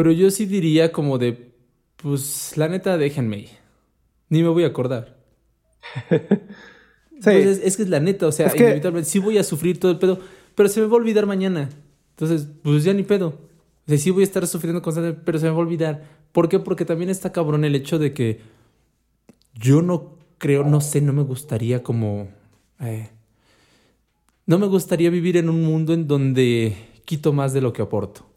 Pero yo sí diría como de, pues la neta, déjenme. Ni me voy a acordar. sí. Pues es, que es la neta, o sea, inevitablemente sí voy a sufrir todo el pedo, pero se me va a olvidar mañana. Entonces, pues ya ni pedo. O sea, sí voy a estar sufriendo constantemente, pero se me va a olvidar. ¿Por qué? Porque también está cabrón el hecho de que yo no creo, no sé, no me gustaría como... Eh, no me gustaría vivir en un mundo en donde quito más de lo que aporto.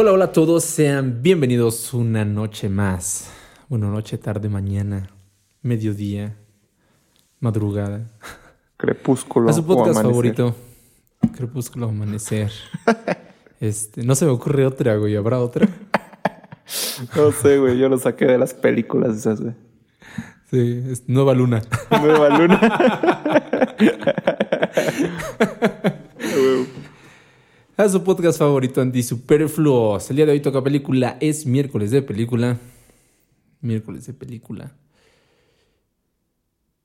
Hola, hola a todos, sean bienvenidos una noche más. Bueno, noche, tarde, mañana, mediodía, madrugada. Crepúsculo. A su podcast favorito. Crepúsculo amanecer. este, no se me ocurre otra, güey. ¿Habrá otra? no sé, güey. Yo lo saqué de las películas esas, güey. Sí, es Nueva Luna. Nueva Luna. a su podcast favorito anti-superfluos. El día de hoy toca película. Es miércoles de película. Miércoles de película.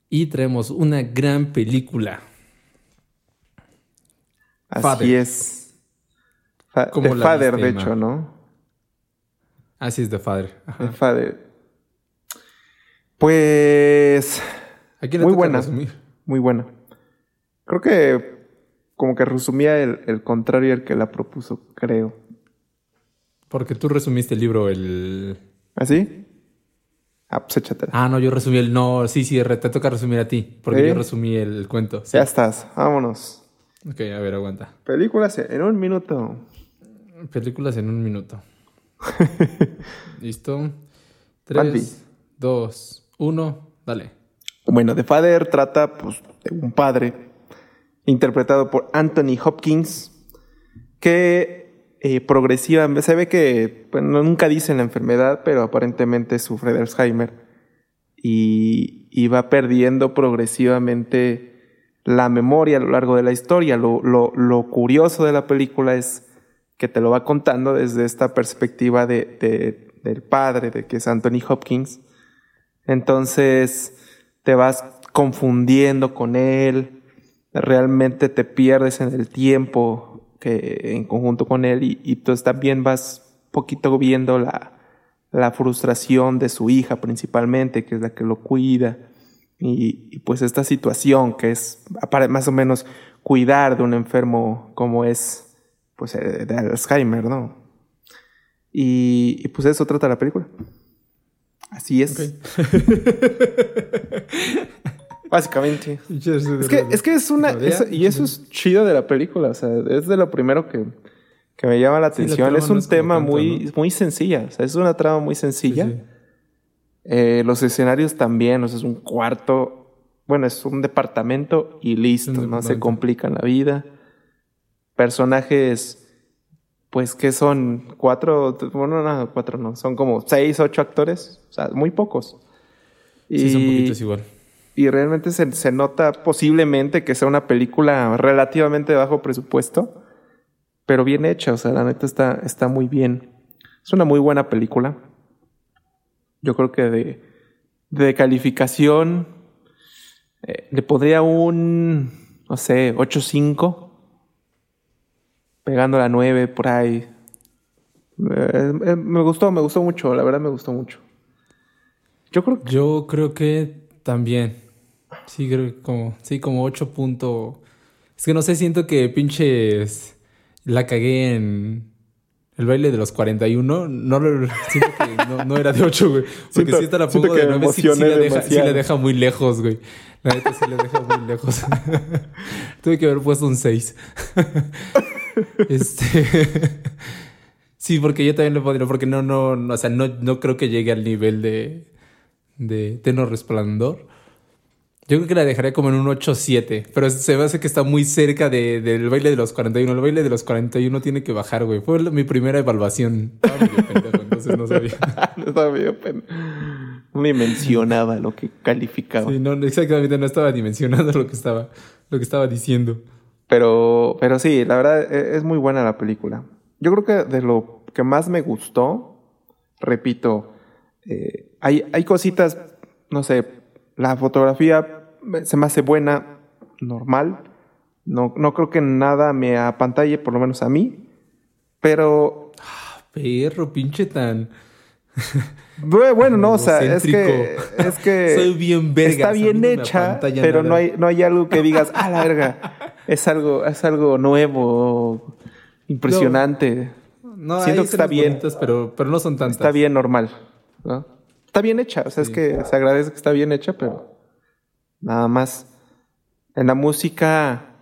Y traemos una gran película. Así es. Como The Father, de hecho, ¿no? Así es The Father. The Father. Pues. muy buena. Muy buena. Creo que como que resumía el, contrario al que la propuso, creo. Porque tú resumiste el libro, el... ¿Ah, sí? Ah, pues échatela. Ah, no, yo resumí el... No, sí, sí, te toca resumir a ti, porque yo resumí el, cuento. Ya estás, vámonos. Ok, a ver, aguanta. Películas en un minuto. Películas en un minuto. ¿Listo? Tres, dos, uno, dale. Bueno, The Father trata pues, de un padre interpretado por Anthony Hopkins, que eh, progresivamente, se ve que nunca dicen la enfermedad, pero aparentemente sufre de Alzheimer y, va perdiendo progresivamente la memoria a lo largo de la historia. Lo, curioso de la película es que te lo va contando desde esta perspectiva de, del padre, de que es Anthony Hopkins. Entonces te vas confundiendo con él, realmente te pierdes en el tiempo que en conjunto con él y, y pues también vas poquito viendo la, la, frustración de su hija principalmente, que es la que lo cuida. Y, pues esta situación que es más o menos cuidar de un enfermo como es pues de Alzheimer, ¿no? Y, y pues eso trata la película. Así es. Básicamente. es, que, es que es una. y eso es chido de la película. O sea, es de lo primero que, que me llama la atención. es un tema muy, muy sencilla. O sea, es una trama muy sencilla. Eh, los escenarios también. O sea, es un cuarto. Bueno, es un departamento y listo. no se complican la vida. Personajes. Pues que son cuatro, bueno, no, cuatro no, son como seis, ocho actores, o sea, muy pocos. Sí, son poquitos igual y realmente se, nota posiblemente que sea una película relativamente bajo presupuesto, pero bien hecha, o sea, la neta está, está muy bien. Es una muy buena película. Yo creo que de, de calificación eh, le podría un, no sé, 8.5, pegando la 9 por ahí. Eh, eh, me gustó, me gustó mucho, la verdad me gustó mucho. Yo creo. Yo creo que también. Sí, creo que como, sí, como 8 puntos. Es que no sé, siento que pinches la cagué en el baile de los 41. No, siento que no, no era de 8, güey. Porque si esta la pongo de 9, sí, sí, la deja, sí, la deja, muy lejos, güey. La neta sí la deja muy lejos. Tuve que haber puesto un 6. este. sí, porque yo también lo pondría, porque no, no, no, o sea, no, no creo que llegue al nivel de, de Tenor Resplandor. Yo creo que la dejaría como en un 8-7, pero se me hace que está muy cerca de, del baile de los 41. El baile de los 41 tiene que bajar, güey. Fue mi primera evaluación. Estaba medio pendejo, entonces no sabía. no estaba medio pendejo. Ni mencionaba lo que calificaba. Sí, no, exactamente, no estaba dimensionando lo que estaba, lo que estaba diciendo. Pero, pero sí, la verdad e, es muy buena la película. Yo creo que de lo que más me gustó, repito, eh, hay, hay cositas no sé, la fotografía se me hace buena, normal. No, no creo que nada me apantalle, por lo menos a mí. Pero. Ah, perro, pinche tan. Bueno, no, o sea, es que, es que Soy bien verga. está bien hecha, pero no hay, no hay algo que digas, ah, la verga, es algo, es algo nuevo, impresionante. No, Siento que está bien, pero, pero no son tantas. Está bien normal, ¿no? Está bien hecha, o sea, es que se agradece que está bien hecha, pero nada más. En la música,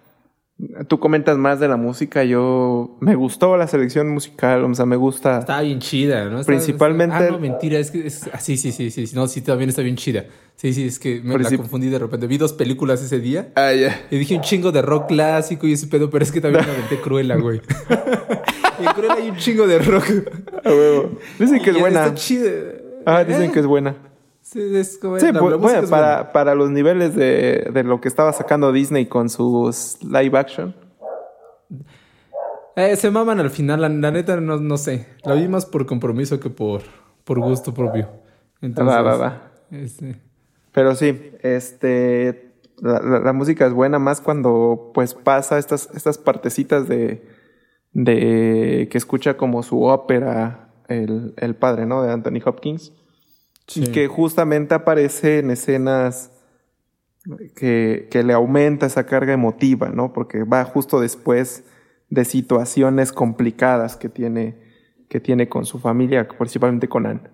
Tú comentas más de la música. Yo me gustó la selección musical, o sea, me gusta. Está bien chida, ¿no? principalmente. Ah, no, mentira, es que es... Ah, sí, sí, sí, sí. No, sí, también está bien chida. Sí, sí, es que me la confundí de repente. Vi dos películas ese día. Ah, ya. Y dije un chingo de rock clásico y ese pedo, pero es que también me aventé Cruella, güey. y en Cruella hay un chingo de rock. A huevo. Dicen que es buena. Está chida. Ah, dicen que es buena. Sí, es como sí pues, bueno, para, para, los niveles de, de, lo que estaba sacando Disney con sus live action. Eh, se maman al final, la, neta no, no, sé. La vi más por compromiso que por, por gusto propio. Entonces, va, va, va. Este... Pero sí, este la, la, música es buena más cuando pues pasa estas, estas partecitas de, de que escucha como su ópera el, el padre, ¿no? De Anthony Hopkins y que justamente aparece en escenas que, que, le aumenta esa carga emotiva, ¿no? Porque va justo después de situaciones complicadas que tiene, que tiene con su familia, principalmente con Anne.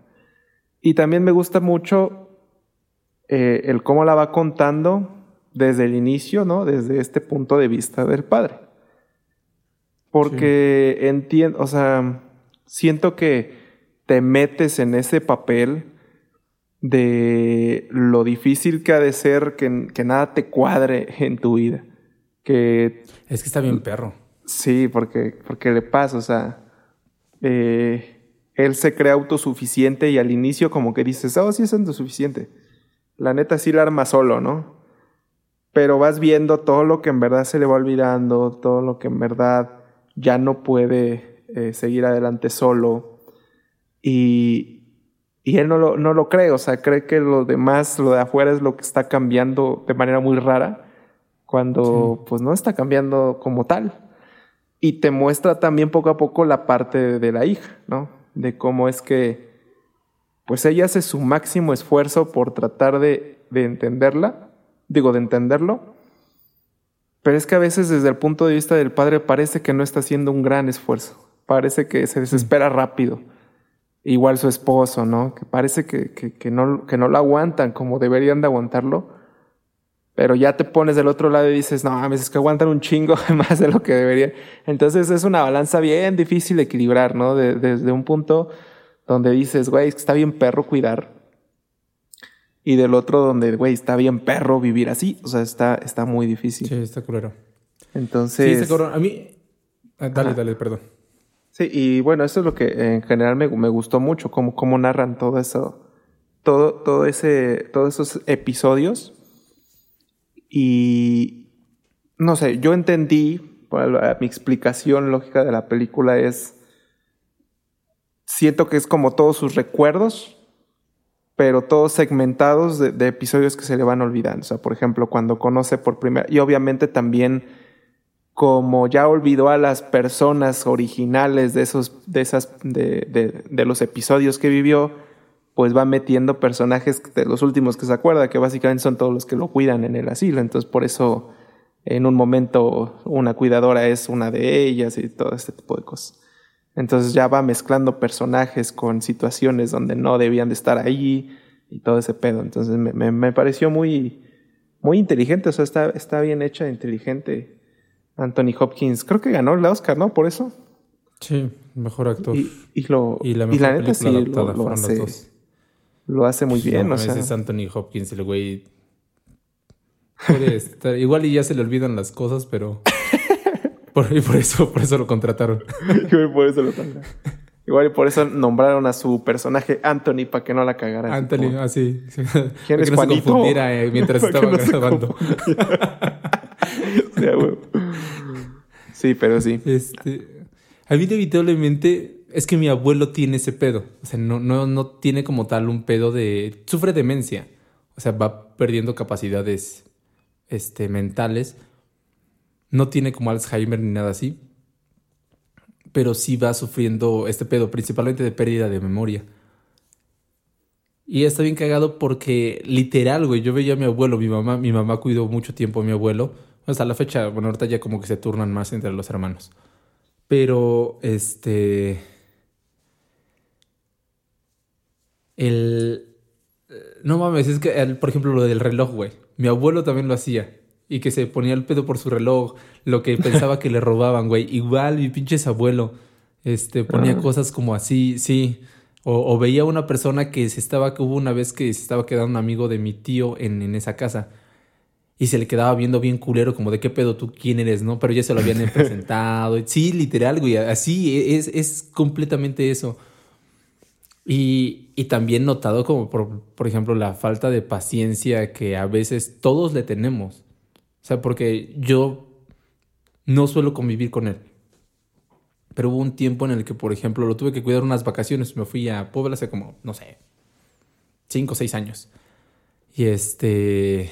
Y también me gusta mucho eh, el cómo la va contando desde el inicio, ¿no? Desde este punto de vista del padre. Porque entiendo, o sea, siento que te metes en ese papel de lo difícil que ha de ser que, que, nada te cuadre en tu vida. Que, es que está bien perro. Sí, porque, porque le pasa, o sea, eh, él se cree autosuficiente y al inicio como que dices, oh, sí es autosuficiente. La neta sí la arma solo, ¿no? Pero vas viendo todo lo que en verdad se le va olvidando, todo lo que en verdad ya no puede eh, seguir adelante solo. Y, y él no lo, no lo cree, o sea, cree que lo demás, lo de afuera es lo que está cambiando de manera muy rara, cuando pues no está cambiando como tal. Y te muestra también poco a poco la parte de la hija, ¿no? De cómo es que, pues ella hace su máximo esfuerzo por tratar de, de entenderla, digo, de entenderlo, pero es que a veces desde el punto de vista del padre parece que no está haciendo un gran esfuerzo, parece que se desespera rápido Igual su esposo, ¿no? Que parece que, que, no, que no lo aguantan como deberían de aguantarlo. Pero ya te pones del otro lado y dices, no, a veces que aguantan un chingo más de lo que deberían. Entonces es una balanza bien difícil de equilibrar, ¿no? desde un punto donde dices, güey, está bien perro cuidar. Y del otro donde, güey, está bien perro vivir así. O sea, está, está muy difícil. Sí, está culero. Entonces... Sí, está culero. A mí... Ah, dale, dale, perdón. Sí, y bueno, eso es lo que en general me, me gustó mucho, cómo, cómo narran todo eso, todo, todo ese, todos esos episodios. Y no sé, yo entendí, mi explicación lógica de la película es, siento que es como todos sus recuerdos, pero todos segmentados de, de episodios que se le van olvidando. O sea, por ejemplo, cuando conoce por primera, y obviamente también como ya olvidó a las personas originales de esos, de esas, de, de, los episodios que vivió, pues va metiendo personajes de los últimos que se acuerda, que básicamente son todos los que lo cuidan en el asilo. Entonces, por eso en un momento una cuidadora es una de ellas y todo este tipo de cosas. Entonces ya va mezclando personajes con situaciones donde no debían de estar ahí y todo ese pedo. Entonces me, me, pareció muy, muy inteligente, o sea, está, está bien hecha, inteligente Anthony Hopkins, creo que ganó el Oscar, ¿no? Por eso. Sí, mejor actor. Y, y lo, y la, mejor la neta sí lo, lo hace, lo hace muy bien. No, o sea. es Anthony Hopkins, el güey. Puede estar, igual y ya se le olvidan las cosas, pero. por, y por eso, por eso lo contrataron. igual por eso lo contrataron. Igual y por eso nombraron a su personaje Anthony para que no la cagara. Anthony, así. Ah, ¿Quién es que no se confundiera eh, mientras estaba grabando. Sí, pero sí. Este, a mí inevitablemente es que mi abuelo tiene ese pedo. O sea, no, no, no tiene como tal un pedo de... Sufre demencia. o sea, va perdiendo capacidades este, mentales. No tiene como Alzheimer ni nada así, pero sí va sufriendo este pedo, principalmente de pérdida de memoria. Y está bien cagado porque literal, güey, yo veía a mi abuelo, mi mamá, mi mamá cuidó mucho tiempo a mi abuelo. Hasta la fecha, bueno, ahorita ya como que se turnan más entre los hermanos. Pero, este... El... No mames, es que, por ejemplo, lo del reloj, güey. Mi abuelo también lo hacía. Y que se ponía el pedo por su reloj, lo que pensaba que le robaban, güey. Igual mi pinche abuelo, este, ponía ah. cosas como así, sí. O, veía una persona que se estaba, que hubo una vez que se estaba quedando un amigo de mi tío en, en, esa casa. Y se le quedaba viendo bien culero, como de qué pedo tú, quién eres, ¿no? Pero ya se lo habían presentado. Sí, literal, güey. Así es, es completamente eso. Y, y también notado como, por, por ejemplo, la falta de paciencia que a veces todos le tenemos. O sea, porque yo no suelo convivir con él. Pero hubo un tiempo en el que, por ejemplo, lo tuve que cuidar unas vacaciones. Me fui a Puebla hace como, no sé, cinco o seis años. Y este...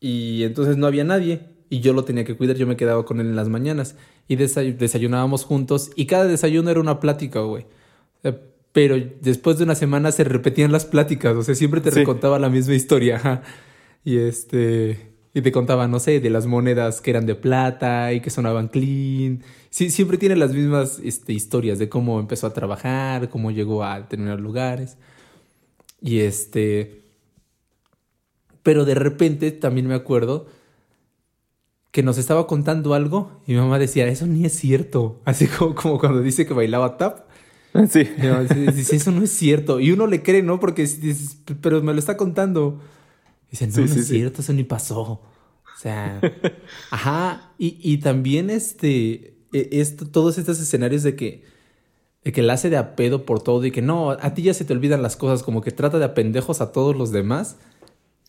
Y entonces no había nadie. Y yo lo tenía que cuidar. Yo me quedaba con él en las mañanas. Y desayunábamos juntos. Y cada desayuno era una plática, güey. Pero después de una semana se repetían las pláticas. O sea, siempre te recontaba la misma historia. Y este... Y te contaba, no sé, de las monedas que eran de plata y que sonaban clean. Sí, siempre tiene las mismas este, historias de cómo empezó a trabajar, cómo llegó a determinados lugares. Y este. Pero de repente también me acuerdo que nos estaba contando algo y mi mamá decía, eso ni es cierto. Así como, como cuando dice que bailaba tap. Sí. Dice, eso no es cierto. Y uno le cree, ¿no? Porque dices, pero me lo está contando. Dice, no, no es cierto, eso ni pasó. O sea, ajá, y, y, también este, e, esto, todos estos escenarios de que, de que la hace de apedo por todo y que no, a ti ya se te olvidan las cosas, como que trata de apendejos a todos los demás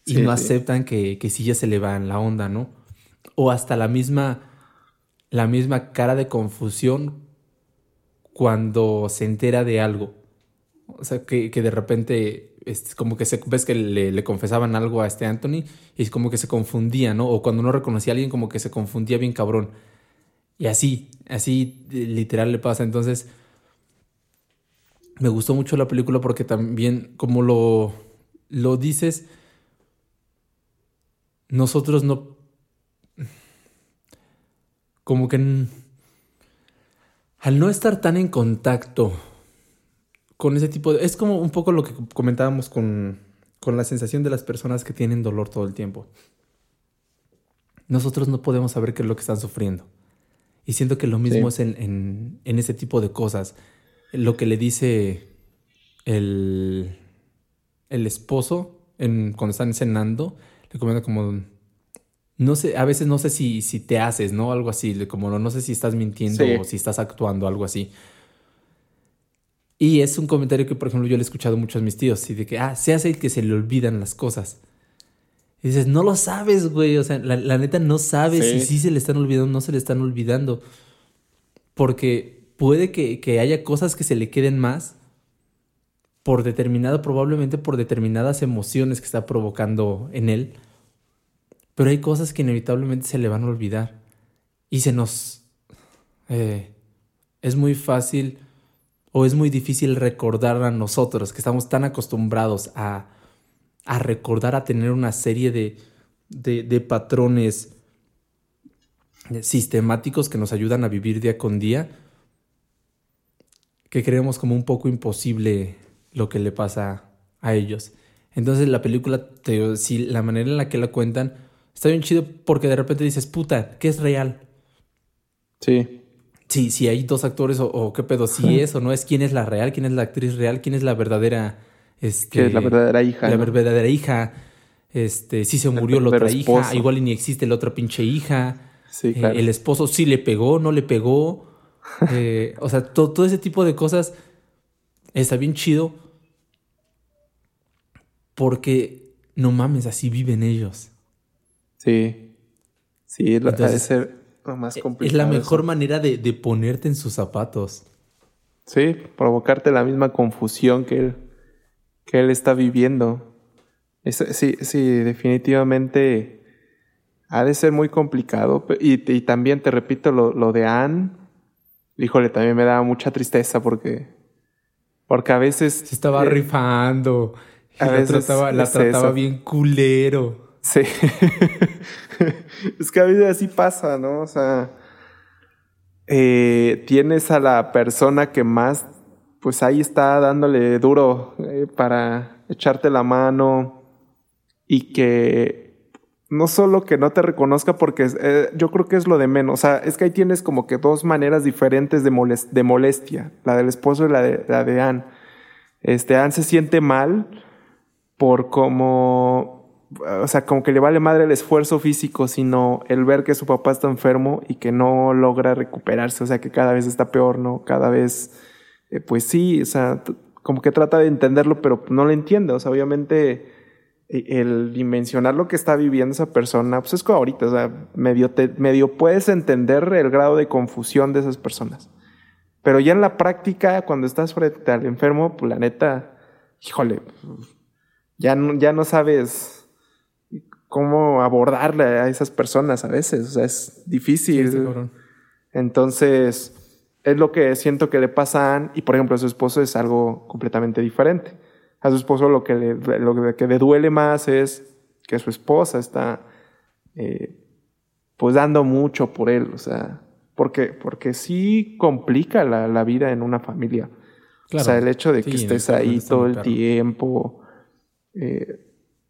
y no aceptan que, que sí ya se le va en la onda, ¿no? O hasta la misma, la misma cara de confusión cuando se entera de algo. O sea, que, que de repente es como que se, ves que le, confesaban algo a este Anthony y es como que se confundía, ¿no? O cuando uno reconocía a alguien como que se confundía bien cabrón. Y así, así literal le pasa. Entonces, me gustó mucho la película porque también, como lo, lo dices, nosotros no... Como que... Al no estar tan en contacto con ese tipo de... Es como un poco lo que comentábamos con, con la sensación de las personas que tienen dolor todo el tiempo. Nosotros no podemos saber qué es lo que están sufriendo. Y siento que lo mismo es en, en, ese tipo de cosas. Lo que le dice el, el esposo en, cuando están cenando, le comenta como, no sé, a veces no sé si, si te haces, ¿no? Algo así, como no, no sé si estás mintiendo o si estás actuando, algo así. Y es un comentario que, por ejemplo, yo le he escuchado mucho a mis tíos, y de que, ah, se hace que se le olvidan las cosas. Y dices, no lo sabes, güey, o sea, la, neta no sabes si sí se le están olvidando o no se le están olvidando. Porque puede que, que haya cosas que se le queden más por determinado, probablemente por determinadas emociones que está provocando en él. Pero hay cosas que inevitablemente se le van a olvidar. Y se nos... Eh, es muy fácil o es muy difícil recordar a nosotros que estamos tan acostumbrados a, a recordar, a tener una serie de, de, patrones sistemáticos que nos ayudan a vivir día con día, que creemos como un poco imposible lo que le pasa a ellos. Entonces la película, te, si la manera en la que la cuentan, está bien chido porque de repente dices, puta, ¿qué es real? Sí si, si hay dos actores o, qué pedo, si es o no es, quién es la real, quién es la actriz real, quién es la verdadera... Este, es la verdadera hija. La verdadera hija. Este, si se murió la, otra hija, igual y ni existe la otra pinche hija. Sí, eh, el esposo sí le pegó, no le pegó. Eh, o sea, todo ese tipo de cosas está bien chido. Porque no mames, así viven ellos. Sí. Sí, Entonces, ser más e, Es la mejor manera de, ponerte en sus zapatos. Sí, provocarte la misma confusión que él, que él está viviendo. sí, sí, definitivamente ha de ser muy complicado. Y, y también te repito lo, lo de Anne. Híjole, también me da mucha tristeza porque. Porque a veces. Se estaba eh, rifando. A la veces trataba, la trataba bien culero. Sí. es que a veces así pasa, ¿no? O sea. Eh, tienes a la persona que más. Pues ahí está dándole duro eh, para echarte la mano. Y que no solo que no te reconozca porque eh, yo creo que es lo de menos. O sea, es que ahí tienes como que dos maneras diferentes de, de molestia, la del esposo y la de, la de Anne. Este, Anne se siente mal por como, o sea, como que le vale madre el esfuerzo físico, sino el ver que su papá está enfermo y que no logra recuperarse, o sea, que cada vez está peor, ¿no? Cada vez, eh, pues sí, o sea, como que trata de entenderlo, pero no lo entiende, o sea, obviamente el dimensionar lo que está viviendo esa persona, pues es como ahorita, o sea, medio, medio puedes entender el grado de confusión de esas personas. Pero ya en la práctica, cuando estás frente al enfermo, pues la neta, híjole, ya no, ya no sabes cómo abordarle a esas personas a veces, o sea, es difícil. Entonces, es lo que siento que le pasa a Anne, y por ejemplo a su esposo es algo completamente diferente a su esposo lo que le, lo que le duele más es que su esposa está eh, pues dando mucho por él, o sea, porque, porque sí complica la, vida en una familia. o sea, el hecho de que estés ahí todo el tiempo. Eh,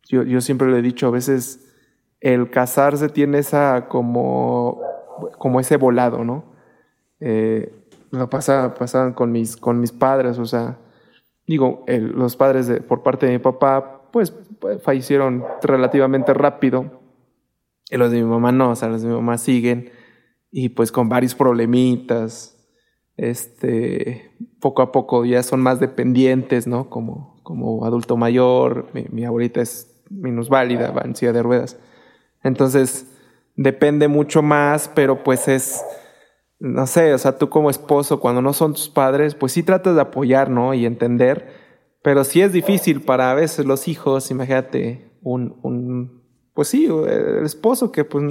yo, yo siempre le he dicho, a veces el casarse tiene esa como, como ese volado, ¿no? Eh, lo pasa, pasaban con mis, con mis padres, o sea, digo, los padres de, por parte de mi papá, pues, pues, fallecieron relativamente rápido. Y los de mi mamá no, o sea, los de mi mamá siguen. Y pues con varios problemitas. Este, poco a poco ya son más dependientes, ¿no? Como, como adulto mayor. Mi, mi abuelita es minusválida, va en silla de ruedas. Entonces, depende mucho más, pero pues es no sé, o sea, tú como esposo, cuando no son tus padres, pues sí tratas de apoyar, ¿no? Y entender, pero sí es difícil para a veces los hijos, imagínate, un, un pues sí, el esposo que pues,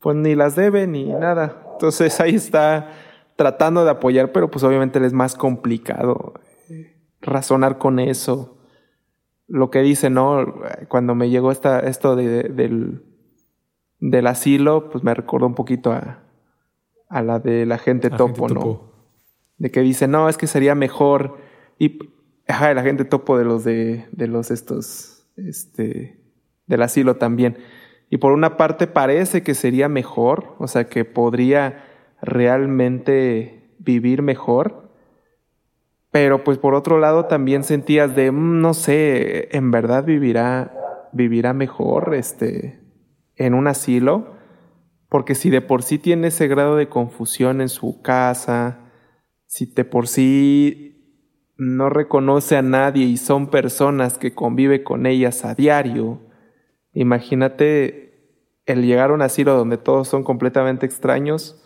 pues ni las debe ni nada. Entonces ahí está tratando de apoyar, pero pues obviamente es más complicado eh, razonar con eso. Lo que dice, ¿no? Cuando me llegó esta, esto de, del, del asilo, pues me recordó un poquito a, a la de la gente topo, ¿no? De que dice, no, es que sería mejor. Y, ajá, la gente topo de los de, de los estos, este, del asilo también. Y por una parte parece que sería mejor, o sea, que podría realmente vivir mejor. Pero pues por otro lado también sentías de, mm, no sé, en verdad vivirá, vivirá mejor, este, en un asilo porque si de por sí tiene ese grado de confusión en su casa, si de por sí no reconoce a nadie y son personas que convive con ellas a diario, imagínate el llegar a un asilo donde todos son completamente extraños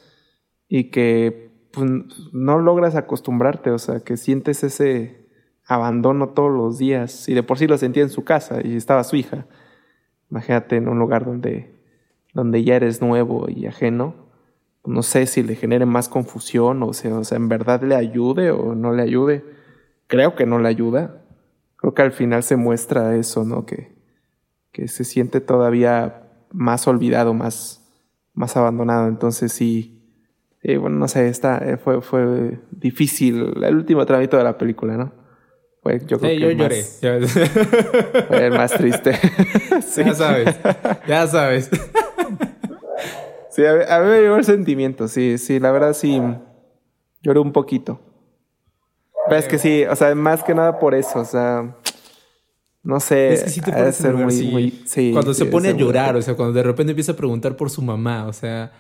y que pues, no logras acostumbrarte, o sea, que sientes ese abandono todos los días. Y de por sí lo sentía en su casa y estaba su hija. Imagínate en un lugar donde donde ya eres nuevo y ajeno, no sé si le genere más confusión o sea, o sea, en verdad le ayude o no le ayude. Creo que no le ayuda. Creo que al final se muestra eso, ¿no? Que, que se siente todavía más olvidado, más, más abandonado. Entonces sí, eh, bueno, no sé, está, eh, fue, fue difícil el último trámite de la película, ¿no? Fue, yo creo que yo lloré. fue el más triste. Ya sabes, ya sabes. Sí, a, mí me llegó el sentimiento, sí, sí, la verdad sí. Lloré un poquito. Pero es que sí, o sea, más que nada por eso, o sea. No sé. Es que sí te puede ser muy, Cuando se pone a llorar, o sea, cuando de repente empieza a preguntar por su mamá, o sea.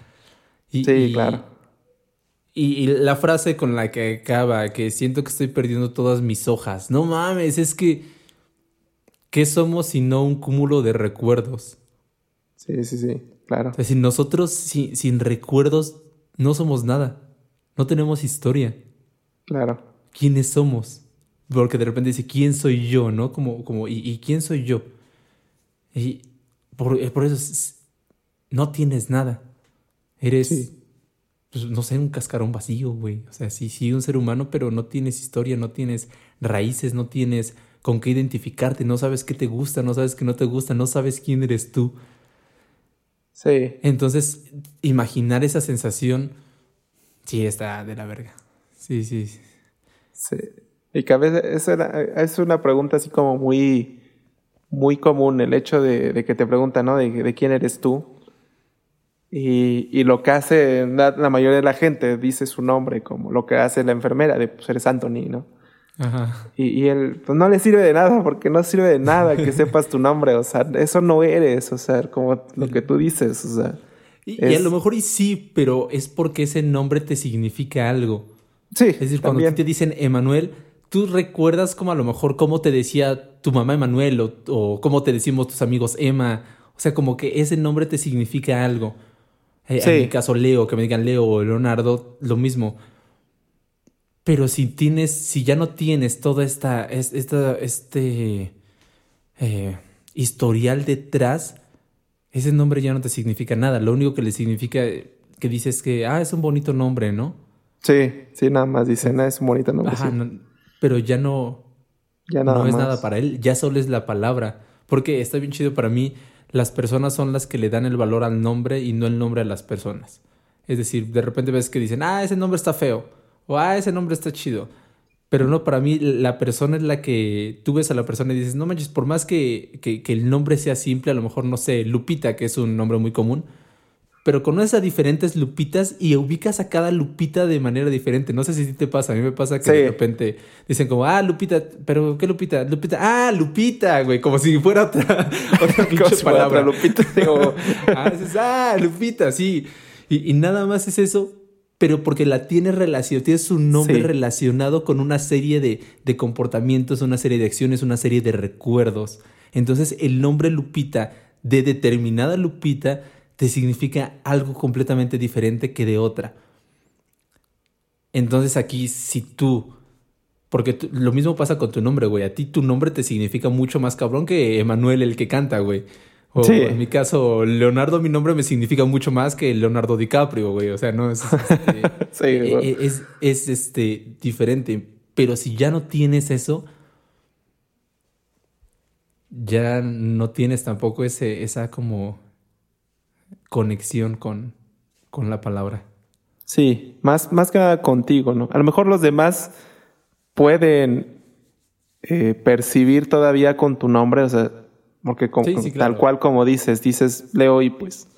sí, claro. Y, y, la frase con la que acaba, que siento que estoy perdiendo todas mis hojas. No mames, es que. ¿Qué somos si no un cúmulo de recuerdos? Sí, sí, sí. Claro. Es decir, nosotros sin, recuerdos no somos nada. No tenemos historia. Claro. ¿Quiénes somos? Porque de repente dice, ¿quién soy yo? ¿No? Como, como ¿y, quién soy yo? Y por, eh, por eso no tienes nada. Eres, pues, no sé, un cascarón vacío, güey. O sea, sí, sí, un ser humano, pero no tienes historia, no tienes raíces, no tienes con qué identificarte, no sabes qué te gusta, no sabes qué no te gusta, no sabes quién eres tú. Sí. Entonces, imaginar esa sensación, sí, está de la verga. Sí, sí. Sí. Y que a veces es una, pregunta así como muy, muy común, el hecho de, que te preguntan, ¿no? De, quién eres tú. Y, lo que hace la, mayoría de la gente dice su nombre, como lo que hace la enfermera, de pues eres Anthony, ¿no? Ajá. Y, y, él, pues no le sirve de nada, porque no sirve de nada que sepas tu nombre, o sea, eso no eres, o sea, como lo que tú dices, o sea. Y, a lo mejor y sí, pero es porque ese nombre te significa algo. Sí. Es decir, cuando te dicen Emanuel, tú recuerdas como a lo mejor cómo te decía tu mamá Emanuel o, o cómo te decimos tus amigos Emma. O sea, como que ese nombre te significa algo. Eh, en mi caso, Leo, que me digan Leo o Leonardo, lo mismo. Pero si tienes, si ya no tienes toda esta, esta este eh, historial detrás, ese nombre ya no te significa nada. Lo único que le significa que dices que, ah, es un bonito nombre, ¿no? Sí, sí, nada más dicen, ah, es un bonito nombre. pero ya no, ya no es nada para él, ya solo es la palabra. Porque está bien chido para mí, las personas son las que le dan el valor al nombre y no el nombre a las personas. Es decir, de repente ves que dicen, ah, ese nombre está feo o ah, ese nombre está chido. Pero no, para mí la persona es la que tú ves a la persona y dices, no manches, por más que, que, el nombre sea simple, a lo mejor, no sé, Lupita, que es un nombre muy común, pero conoces a diferentes Lupitas y ubicas a cada Lupita de manera diferente. No sé si te pasa, a mí me pasa que de repente dicen como, ah, Lupita, pero ¿qué Lupita? Lupita, ah, Lupita, güey, como si fuera otra, otra palabra. Lupita. ah, dices, ah, Lupita, sí. Y, y nada más es eso, pero porque la tiene relacionado, tiene su nombre relacionado con una serie de, de, comportamientos, una serie de acciones, una serie de recuerdos. Entonces el nombre Lupita de determinada Lupita te significa algo completamente diferente que de otra. Entonces aquí si tú, porque lo mismo pasa con tu nombre, güey, a ti tu nombre te significa mucho más cabrón que Emanuel el que canta, güey. O en mi caso, Leonardo, mi nombre me significa mucho más que Leonardo DiCaprio, güey. O sea, no es. Este, e, e, es, es, este, diferente. Pero si ya no tienes eso, ya no tienes tampoco ese, esa como conexión con, con la palabra. Sí, más, más que nada contigo, ¿no? A lo mejor los demás pueden eh, percibir todavía con tu nombre, o sea, porque tal cual como dices, dices Leo y pues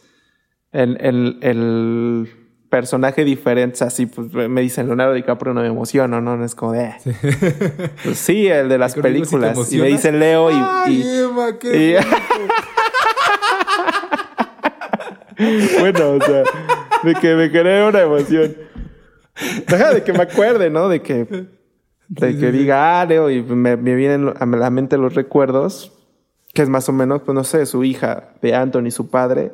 el, el, el personaje diferente, así pues me dicen Leonardo DiCaprio no me emociono, ¿no? No es como de... Sí, pues, sí el de las películas. y me dicen Leo y... y, bueno, o sea, de que me crea una emoción. Deja de que me acuerde, ¿no? De que, de que diga, ah, Leo, y me, me vienen a la mente los recuerdos que es más o menos, pues no sé, su hija de Anthony, su padre,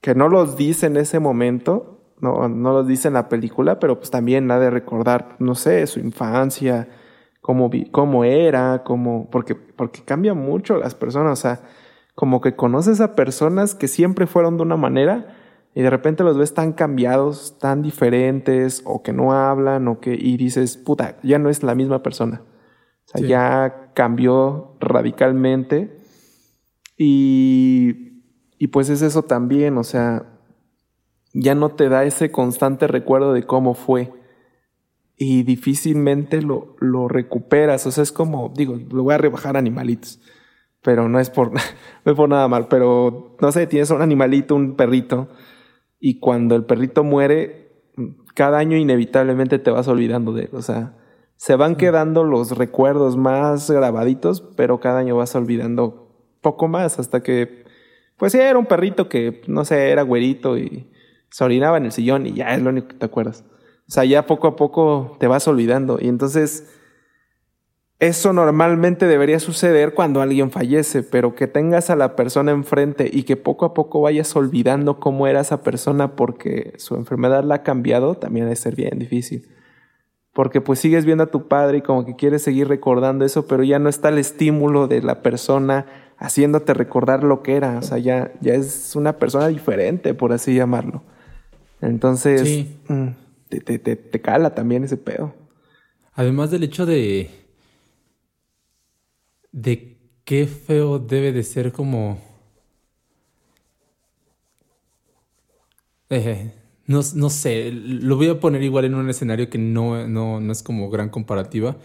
que no los dice en ese momento, no, no los dice en la película, pero pues también ha de recordar, no sé, su infancia, cómo, cómo era, cómo, porque, porque cambia mucho las personas, o sea, como que conoces a personas que siempre fueron de una manera y de repente los ves tan cambiados, tan diferentes, o que no hablan, o que, y dices, puta, ya no es la misma persona. O sea, ya cambió radicalmente y, y pues es eso también, o sea, ya no te da ese constante recuerdo de cómo fue y difícilmente lo, lo recuperas. O sea, es como, digo, lo voy a rebajar animalitos, pero no es por, no es por nada mal, pero no sé, tienes un animalito, un perrito, y cuando el perrito muere, cada año inevitablemente te vas olvidando de él. O sea, se van quedando los recuerdos más grabaditos, pero cada año vas olvidando poco más, hasta que, pues sí, era un perrito que, no sé, era güerito y se orinaba en el sillón y ya es lo único que te acuerdas. O sea, ya poco a poco te vas olvidando. Y entonces, eso normalmente debería suceder cuando alguien fallece, pero que tengas a la persona enfrente y que poco a poco vayas olvidando cómo era esa persona porque su enfermedad la ha cambiado, también debe ser bien difícil. Porque pues sigues viendo a tu padre y como que quieres seguir recordando eso, pero ya no está el estímulo de la persona haciéndote recordar lo que era. O sea, ya, ya es una persona diferente, por así llamarlo. Entonces, mm, te, te, te, cala también ese pedo. Además del hecho de. de qué feo debe de ser como. Eh, no, no, sé, lo voy a poner igual en un escenario que no, no, no es como gran comparativa.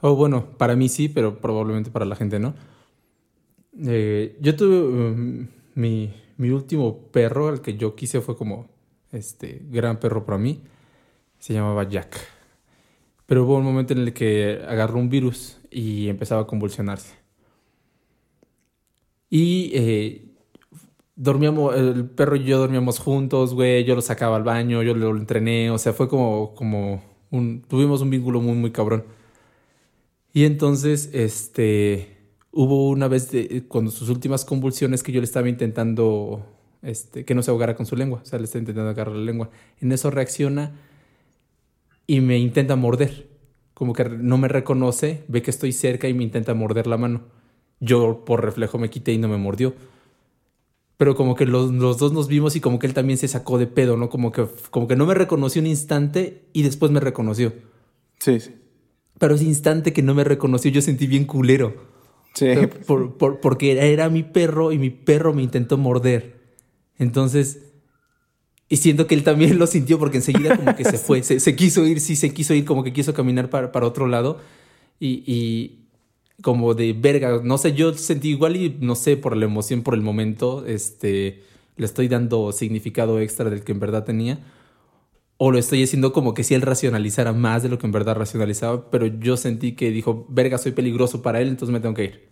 O bueno, para mí sí, pero probablemente para la gente no. Eh, yo tuve um, mi, mi, último perro, el que yo quise fue como este gran perro para mí. Se llamaba Jack. Pero hubo un momento en el que agarró un virus y empezaba a convulsionarse. Y eh, dormíamos, el perro y yo dormíamos juntos, güey. Yo lo sacaba al baño, yo lo entrené. O sea, fue como, como un. Tuvimos un vínculo muy, muy cabrón. Y entonces, este Hubo una vez de, cuando sus últimas convulsiones que yo le estaba intentando este, que no se ahogara con su lengua, o sea, le estaba intentando agarrar la lengua. En eso reacciona y me intenta morder. Como que no me reconoce, ve que estoy cerca y me intenta morder la mano. Yo por reflejo me quité y no me mordió. Pero como que los, los dos nos vimos y como que él también se sacó de pedo, ¿no? Como que, como que no me reconoció un instante y después me reconoció. Sí, sí. Pero ese instante que no me reconoció, yo sentí bien culero. Sí. Por, porque era mi perro y mi perro me intentó morder. Entonces, y siento que él también lo sintió porque enseguida como que se fue, se, quiso ir, sí, se quiso ir, como que quiso caminar para, para otro lado. Y, y, como de verga, no sé, yo sentí igual y no sé, por la emoción, por el momento, este, le estoy dando significado extra del que en verdad tenía o lo estoy haciendo como que si él racionalizara más de lo que en verdad racionalizaba, pero yo sentí que dijo, verga, soy peligroso para él, entonces me tengo que ir.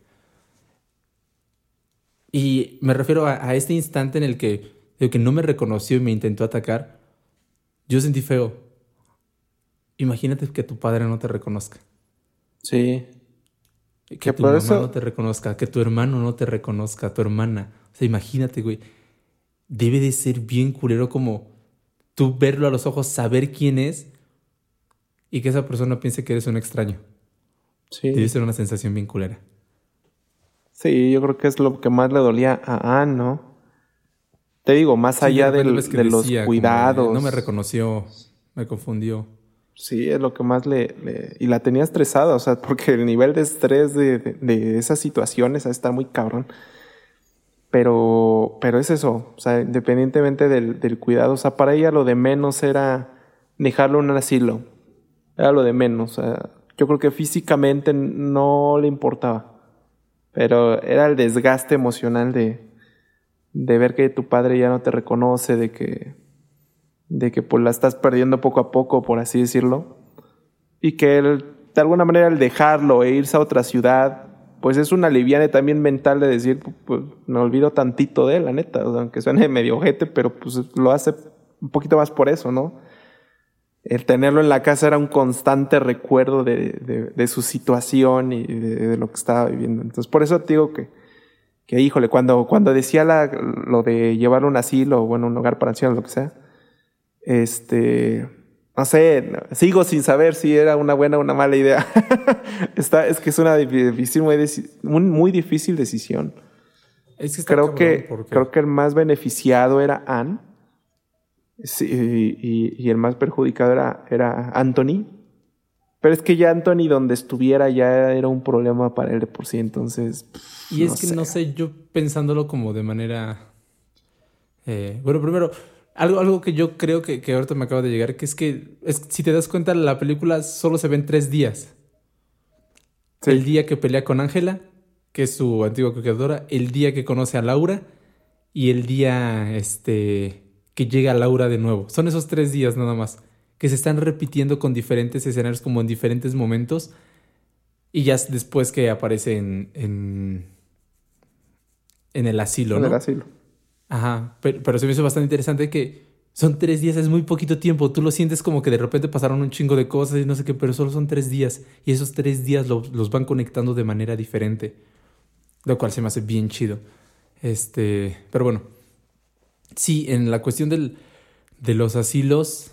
Y me refiero a, este instante en el que, que no me reconoció y me intentó atacar, yo sentí feo. Imagínate que tu padre no te reconozca. Sí. Que, tu mamá no te reconozca, que tu hermano no te reconozca, tu hermana. O sea, imagínate, güey. Debe de ser bien culero como tú verlo a los ojos, saber quién es y que esa persona piense que eres un extraño. Sí. Debe ser una sensación bien culera. Sí, yo creo que es lo que más le dolía a Anne, ¿no? Te digo, más allá de, los cuidados. no me reconoció, me confundió. Sí, es lo que más le, Y la tenía estresada, o sea, porque el nivel de estrés de, de esas situaciones está muy cabrón. Pero, pero es eso, o sea, independientemente del, cuidado, o sea, para ella lo de menos era dejarlo en un asilo, era lo de menos, yo creo que físicamente no le importaba, pero era el desgaste emocional de, de ver que tu padre ya no te reconoce, de que, de que pues la estás perdiendo poco a poco, por así decirlo, y que él, de alguna manera el dejarlo e irse a otra ciudad, pues es una liviana también mental de decir, pues me olvido tantito de él, la neta, aunque suene medio ojete, pero pues lo hace un poquito más por eso, ¿no? El tenerlo en la casa era un constante recuerdo de, de, su situación y de, lo que estaba viviendo. Entonces, por eso te digo que, que híjole, cuando, cuando decía la, lo de llevarlo a un asilo o bueno, un hogar para ancianos, lo que sea, este, no sé, sigo sin saber si era una buena o una mala idea. Está, es que es una difícil, muy, muy difícil decisión. creo, que, creo que el más beneficiado era Anne y, el más perjudicado era, era Anthony. Pero es que ya Anthony donde estuviera ya era un problema para él de por sí, entonces... y es que no sé, yo pensándolo como de manera... Eh, bueno, primero, algo, algo que yo creo que, que, ahorita me acaba de llegar, que es que es, si te das cuenta, la película solo se ven tres días. El día que pelea con Ángela, que es su antigua coquetadora, el día que conoce a Laura y el día este, que llega a Laura de nuevo. Son esos tres días nada más, que se están repitiendo con diferentes escenarios como en diferentes momentos y ya después que aparece en, en, en el asilo, en ¿no? el asilo. Ajá, pero, pero se me hizo bastante interesante que son tres días, es muy poquito tiempo. Tú lo sientes como que de repente pasaron un chingo de cosas y no sé qué, pero solo son tres días. Y esos tres días los van conectando de manera diferente. Lo cual se me hace bien chido. Este, pero bueno. Sí, en la cuestión del, de los asilos,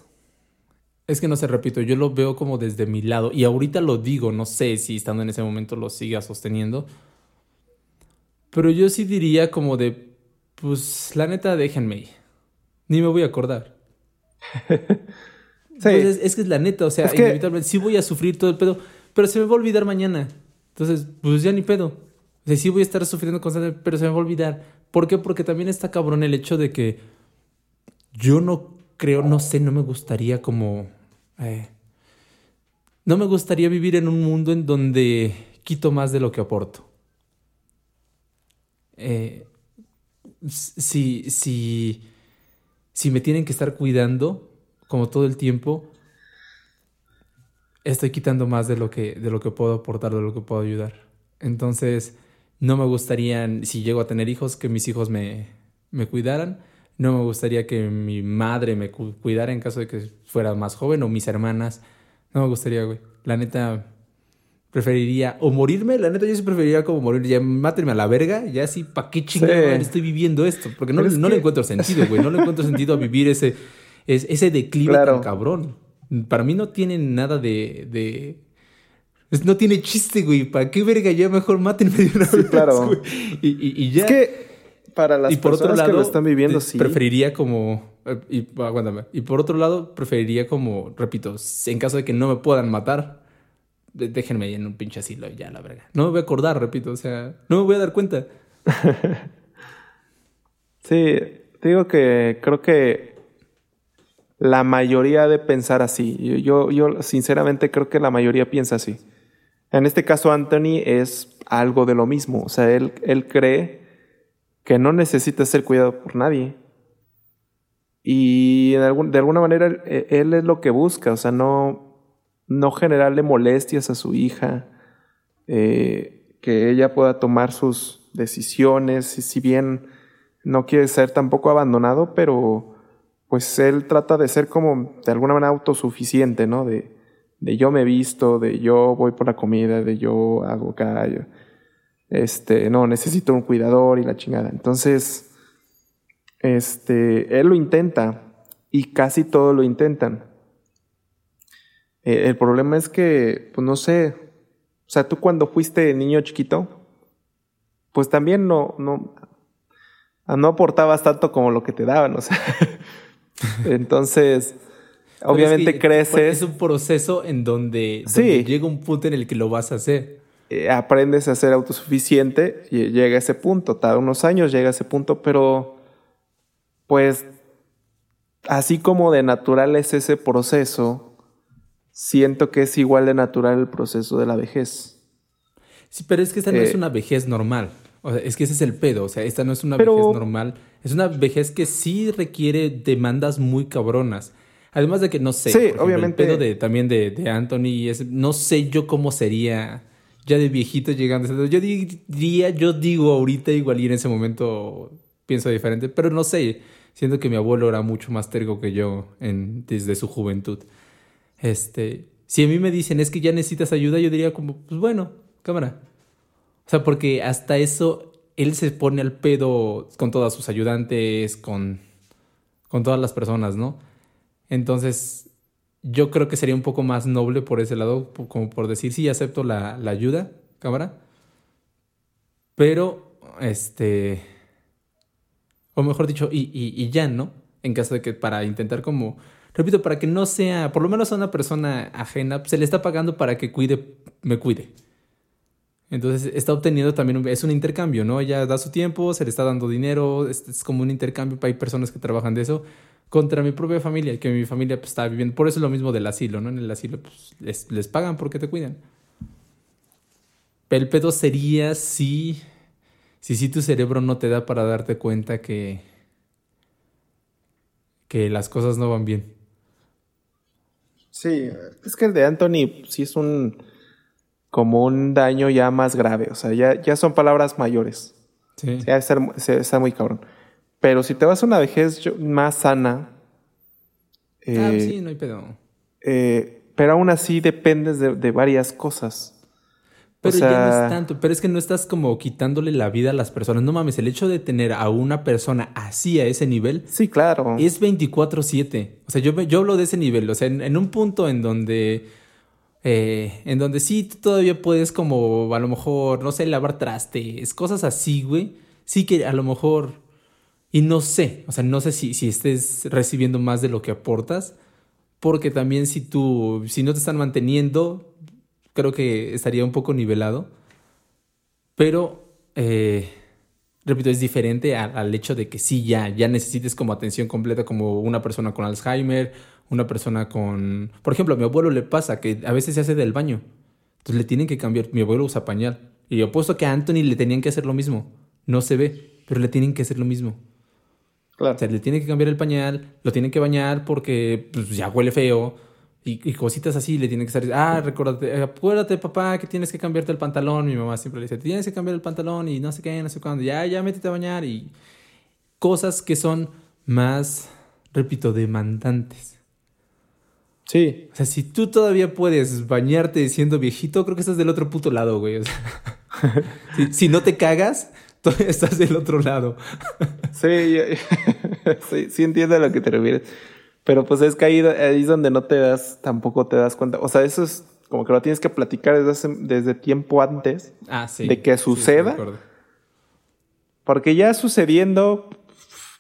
es que no sé, repito, yo lo veo como desde mi lado. Y ahorita lo digo, no sé si estando en ese momento lo siga sosteniendo Pero yo sí diría como de, pues la neta, déjenme. Ni me voy a acordar. sí. es, que es la neta, o sea, inevitablemente sí voy a sufrir todo el pedo, pero se me va a olvidar mañana. Entonces, pues ya ni pedo. O sea, sí voy a estar sufriendo constantemente, pero se me va a olvidar. ¿Por qué? Porque también está cabrón el hecho de que yo no creo, no sé, no me gustaría como... Eh, no me gustaría vivir en un mundo en donde quito más de lo que aporto. Eh, si, si, si me tienen que estar cuidando como todo el tiempo, estoy quitando más de lo que, de lo que puedo aportar, de lo que puedo ayudar. Entonces, no me gustaría, si llego a tener hijos, que mis hijos me, me cuidaran. No me gustaría que mi madre me cuidara en caso de que fuera más joven o mis hermanas. No me gustaría, güey. La neta, preferiría o morirme. La neta, yo sí preferiría como morir. Ya mátenme a la verga. Ya así, ¿para qué chingada estoy viviendo esto? Porque no, no le encuentro sentido, güey. No le encuentro sentido a vivir ese, ese declive tan cabrón. Para mí no tiene nada de, de... No tiene chiste, güey. ¿Para qué verga? Ya mejor mátenme de una vez, claro. Y, y, ya. Es que para las por personas otro lado, que lo están viviendo, sí. Preferiría como y, aguántame. Y por otro lado, preferiría como, repito, en caso de que no me puedan matar, déjenme ahí en un pinche asilo y ya, la verga. No me voy a acordar, repito, o sea, no me voy a dar cuenta. sí, digo que creo que la mayoría de pensar así. Yo, yo, sinceramente creo que la mayoría piensa así. En este caso, Anthony es algo de lo mismo. O sea, él, él cree que no necesita ser cuidado por nadie. Y de, alguna manera e, él, es lo que busca, o sea, no, no generarle molestias a su hija, eh, que ella pueda tomar sus decisiones, y si bien no quiere ser tampoco abandonado, pero pues él trata de ser como de alguna manera autosuficiente, ¿no? De, de yo me visto, de yo voy por la comida, de yo hago callo. Este, no, necesito un cuidador y la chingada. Entonces, este, él lo intenta y casi todos lo intentan. Eh, el problema es que, pues no sé, o sea, tú cuando fuiste niño chiquito, pues también no, no, no aportabas tanto como lo que te daban, o sea. Entonces, obviamente creces. Es un proceso en donde, llega un punto en el que lo vas a hacer. Eh, aprendes a ser autosuficiente y llega a ese punto. Tarda unos años, llega a ese punto, pero pues así como de natural es ese proceso, siento que es igual de natural el proceso de la vejez. Sí, pero es que esta no es eh, una vejez normal. O sea, es que ese es el pedo. O sea, esta no es una vejez normal. Es una vejez que sí requiere demandas muy cabronas. Además de que no sé. Sí, obviamente. El pedo de, también de, de Anthony. Es, no sé yo cómo sería ya de viejito llegando. Yo diría, yo digo ahorita igual y en ese momento pienso diferente, pero no sé. Siento que mi abuelo era mucho más tergo que yo en, desde su juventud. Este, si a mí me dicen es que ya necesitas ayuda, yo diría como, pues bueno, cámara. O sea, porque hasta eso él se pone al pedo con todas sus ayudantes, con, con todas las personas, ¿no? Entonces, yo creo que sería un poco más noble por ese lado, como por decir, sí, acepto la, la ayuda, cámara. Pero, este, o mejor dicho, y, y, ya, ¿no? En caso de que para intentar como, repito, para que no sea, por lo menos a una persona ajena, se le está pagando para que cuide, me cuide. Entonces está obteniendo también, es un intercambio, ¿no? Ella da su tiempo, se le está dando dinero, es, como un intercambio, hay personas que trabajan de eso, contra mi propia familia, que mi familia pues, está viviendo. Por eso es lo mismo del asilo, ¿no? En el asilo pues, les, les pagan porque te cuidan. El pedo sería si si sí tu cerebro no te da para darte cuenta que, que las cosas no van bien. Sí, es que el de Anthony sí es un como un daño ya más grave, o sea, ya, ya son palabras mayores. Sí. Ya está muy cabrón. Pero si te vas a una vejez más sana. ah, eh, sí, no hay pedo. Eh, pero aún así dependes de, de varias cosas. Pero ya no es tanto, pero es que no estás como quitándole la vida a las personas. No mames, el hecho de tener a una persona así a ese nivel. Sí, claro. Es 24-7. O sea, yo, yo hablo de ese nivel. O sea, en, un punto en donde Eh, en donde sí tú todavía puedes como a lo mejor, no sé, lavar trastes, cosas así, güey. Sí que a lo mejor, y no sé, o sea, no sé si, si estés recibiendo más de lo que aportas, porque también si tú, si no te están manteniendo, creo que estaría un poco nivelado. Pero, eh, repito, es diferente al, hecho de que sí, ya, ya necesites como atención completa como una persona con Alzheimer, una persona con... Por ejemplo, a mi abuelo le pasa que a veces se hace del baño. Entonces le tienen que cambiar. Mi abuelo usa pañal. Y yo apuesto que a Anthony le tenían que hacer lo mismo. No se ve, pero le tienen que hacer lo mismo. Claro. O sea, le tienen que cambiar el pañal, lo tienen que bañar porque pues, ya huele feo. Y, cositas así le tienen que estar. Ah, recuérdate, acuérdate, papá, que tienes que cambiarte el pantalón. Mi mamá siempre le dice: Tienes que cambiar el pantalón y no sé qué, no sé cuándo. Ya, ya métete a bañar. Y cosas que son más, repito, demandantes. Sí. O sea, si tú todavía puedes bañarte siendo viejito, creo que estás del otro puto lado, güey. si, si, no te cagas, todavía estás del otro lado. sí, sí, sí entiendo a lo que te refieres. Pero pues es que ahí, es donde no te das, tampoco te das cuenta. O sea, eso es como que lo tienes que platicar desde, desde tiempo antes ah, de que suceda. porque ya sucediendo,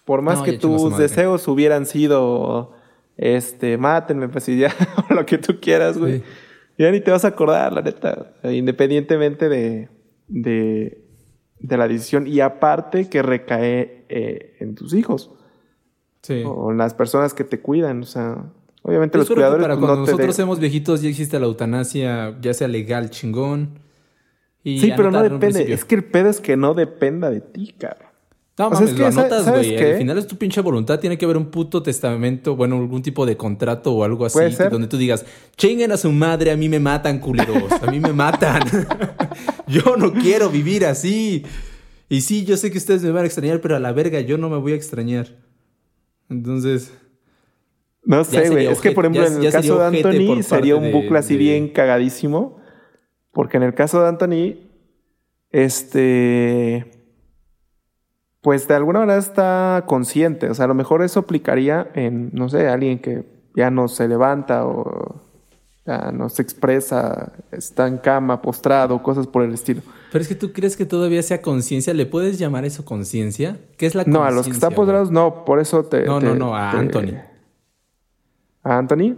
por más que tus deseos hubieran sido, este, mátenme, pues y ya, lo que tú quieras, güey. Ya ni te vas a acordar, la neta. Independientemente de, de, de la decisión. Y aparte que recae eh, en tus hijos. O las personas que te cuidan, o sea, obviamente los cuidadores. para pues, cuando nosotros seamos viejitos ya existe la eutanasia, ya sea legal, chingón. sí, pero no depende. Es que el pedo es que no dependa de ti, cabrón. No, mames, es que, lo anotas, güey. Al final es tu pinche voluntad. Tiene que haber un puto testamento, bueno, algún tipo de contrato o algo así, donde tú digas, chinguen a su madre, a mí me matan, culeros. A mí me matan. yo no quiero vivir así. Y sí, yo sé que ustedes me van a extrañar, pero a la verga, yo no me voy a extrañar. Entonces. No sé, güey. Es que, por ejemplo, en el caso de Anthony sería un bucle así bien cagadísimo. Porque en el caso de Anthony, este. Pues de alguna manera está consciente. O sea, a lo mejor eso aplicaría en, no sé, alguien que ya no se levanta o ya no se expresa, está en cama, postrado, cosas por el estilo. Pero es que tú crees que todavía sea conciencia, ¿le puedes llamar eso conciencia? ¿Qué es la? No, a los que están postrados no, por eso te... No, no, no, a Anthony. ¿A Anthony?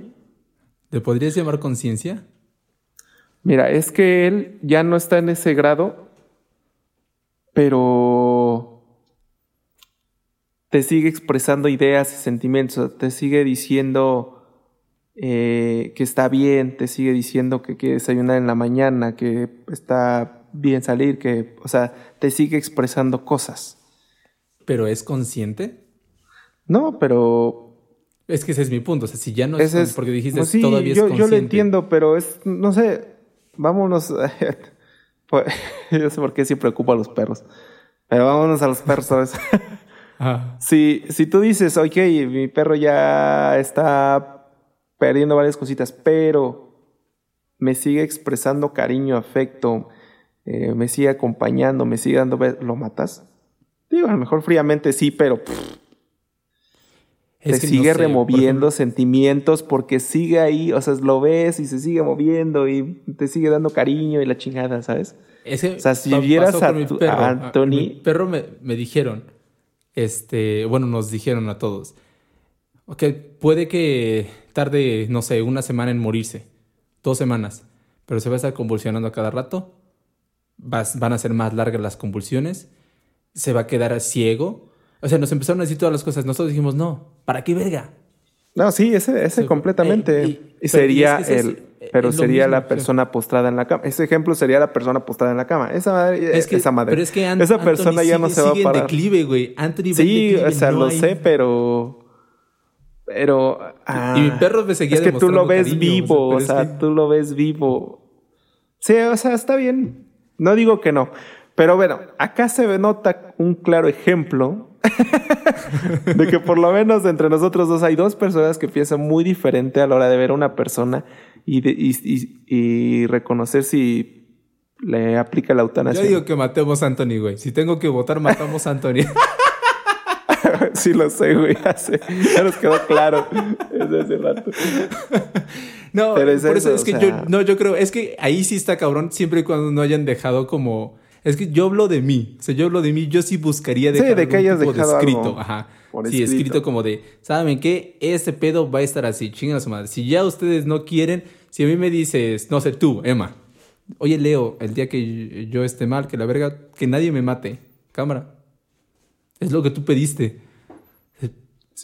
¿Le podrías llamar conciencia? Mira, es que él ya no está en ese grado, pero te sigue expresando ideas y sentimientos, te sigue diciendo eh, que está bien, te sigue diciendo que quiere desayunar en la mañana, que está bien salir, que, o sea, te sigue expresando cosas. ¿Pero es consciente? No, pero... Es que ese es mi punto, o sea, si ya no es, porque dijiste pues todavía yo, es consciente. Yo lo entiendo, pero es, no sé, vámonos, pues, yo sé por qué se preocupa a los perros, pero vámonos a los perros, ¿sabes? si, si tú dices, ok, mi perro ya está perdiendo varias cositas, pero me sigue expresando cariño, afecto, eh, me sigue acompañando, me sigue dando, ¿lo matas? Digo, a lo mejor fríamente sí, pero te sigue removiendo sentimientos porque sigue ahí, o sea, lo ves y se sigue moviendo y te sigue dando cariño y la chingada, ¿sabes? o sea, si vieras a, Anthony... mi perro me, me, dijeron, este, bueno, nos dijeron a todos, ok, puede que tarde, no sé, una semana en morirse, dos semanas, pero se va a estar convulsionando a cada rato van a ser más largas las convulsiones, se va a quedar ciego. O sea, nos empezaron a decir todas las cosas. Nosotros dijimos, no, ¿para qué verga? No, sí, ese, ese completamente. y, sería el, pero sería la persona postrada en la cama. Ese ejemplo sería la persona postrada en la cama. Esa madre, es que, esa madre. Pero es que esa persona ya no se va a parar. En declive, güey. Anthony sí, o sea, lo sé, pero pero y mi perro me seguía Es que tú lo ves vivo, o sea, tú lo ves vivo. Sí, o sea, está bien. No digo que no. Pero bueno, acá se nota un claro ejemplo de que por lo menos entre nosotros dos hay dos personas que piensan muy diferente a la hora de ver a una persona y, y, reconocer si le aplica la eutanasia. Yo digo que matemos a Anthony, güey. Si tengo que votar, matamos a Anthony. sí lo sé, güey. Ya, nos quedó claro desde hace rato. No, por eso, es que yo, no, yo creo, es que ahí sí está cabrón, siempre y cuando no hayan dejado como, es que yo hablo de mí, o sea, yo hablo de mí, yo sí buscaría dejar sí, de que hayas dejado escrito, ajá. sí, escrito. como de, ¿saben qué? Ese pedo va a estar así, chinga su madre. Si ya ustedes no quieren, si a mí me dices, no sé, tú, Emma, oye, Leo, el día que yo esté mal, que la verga, que nadie me mate, cámara. Es lo que tú pediste.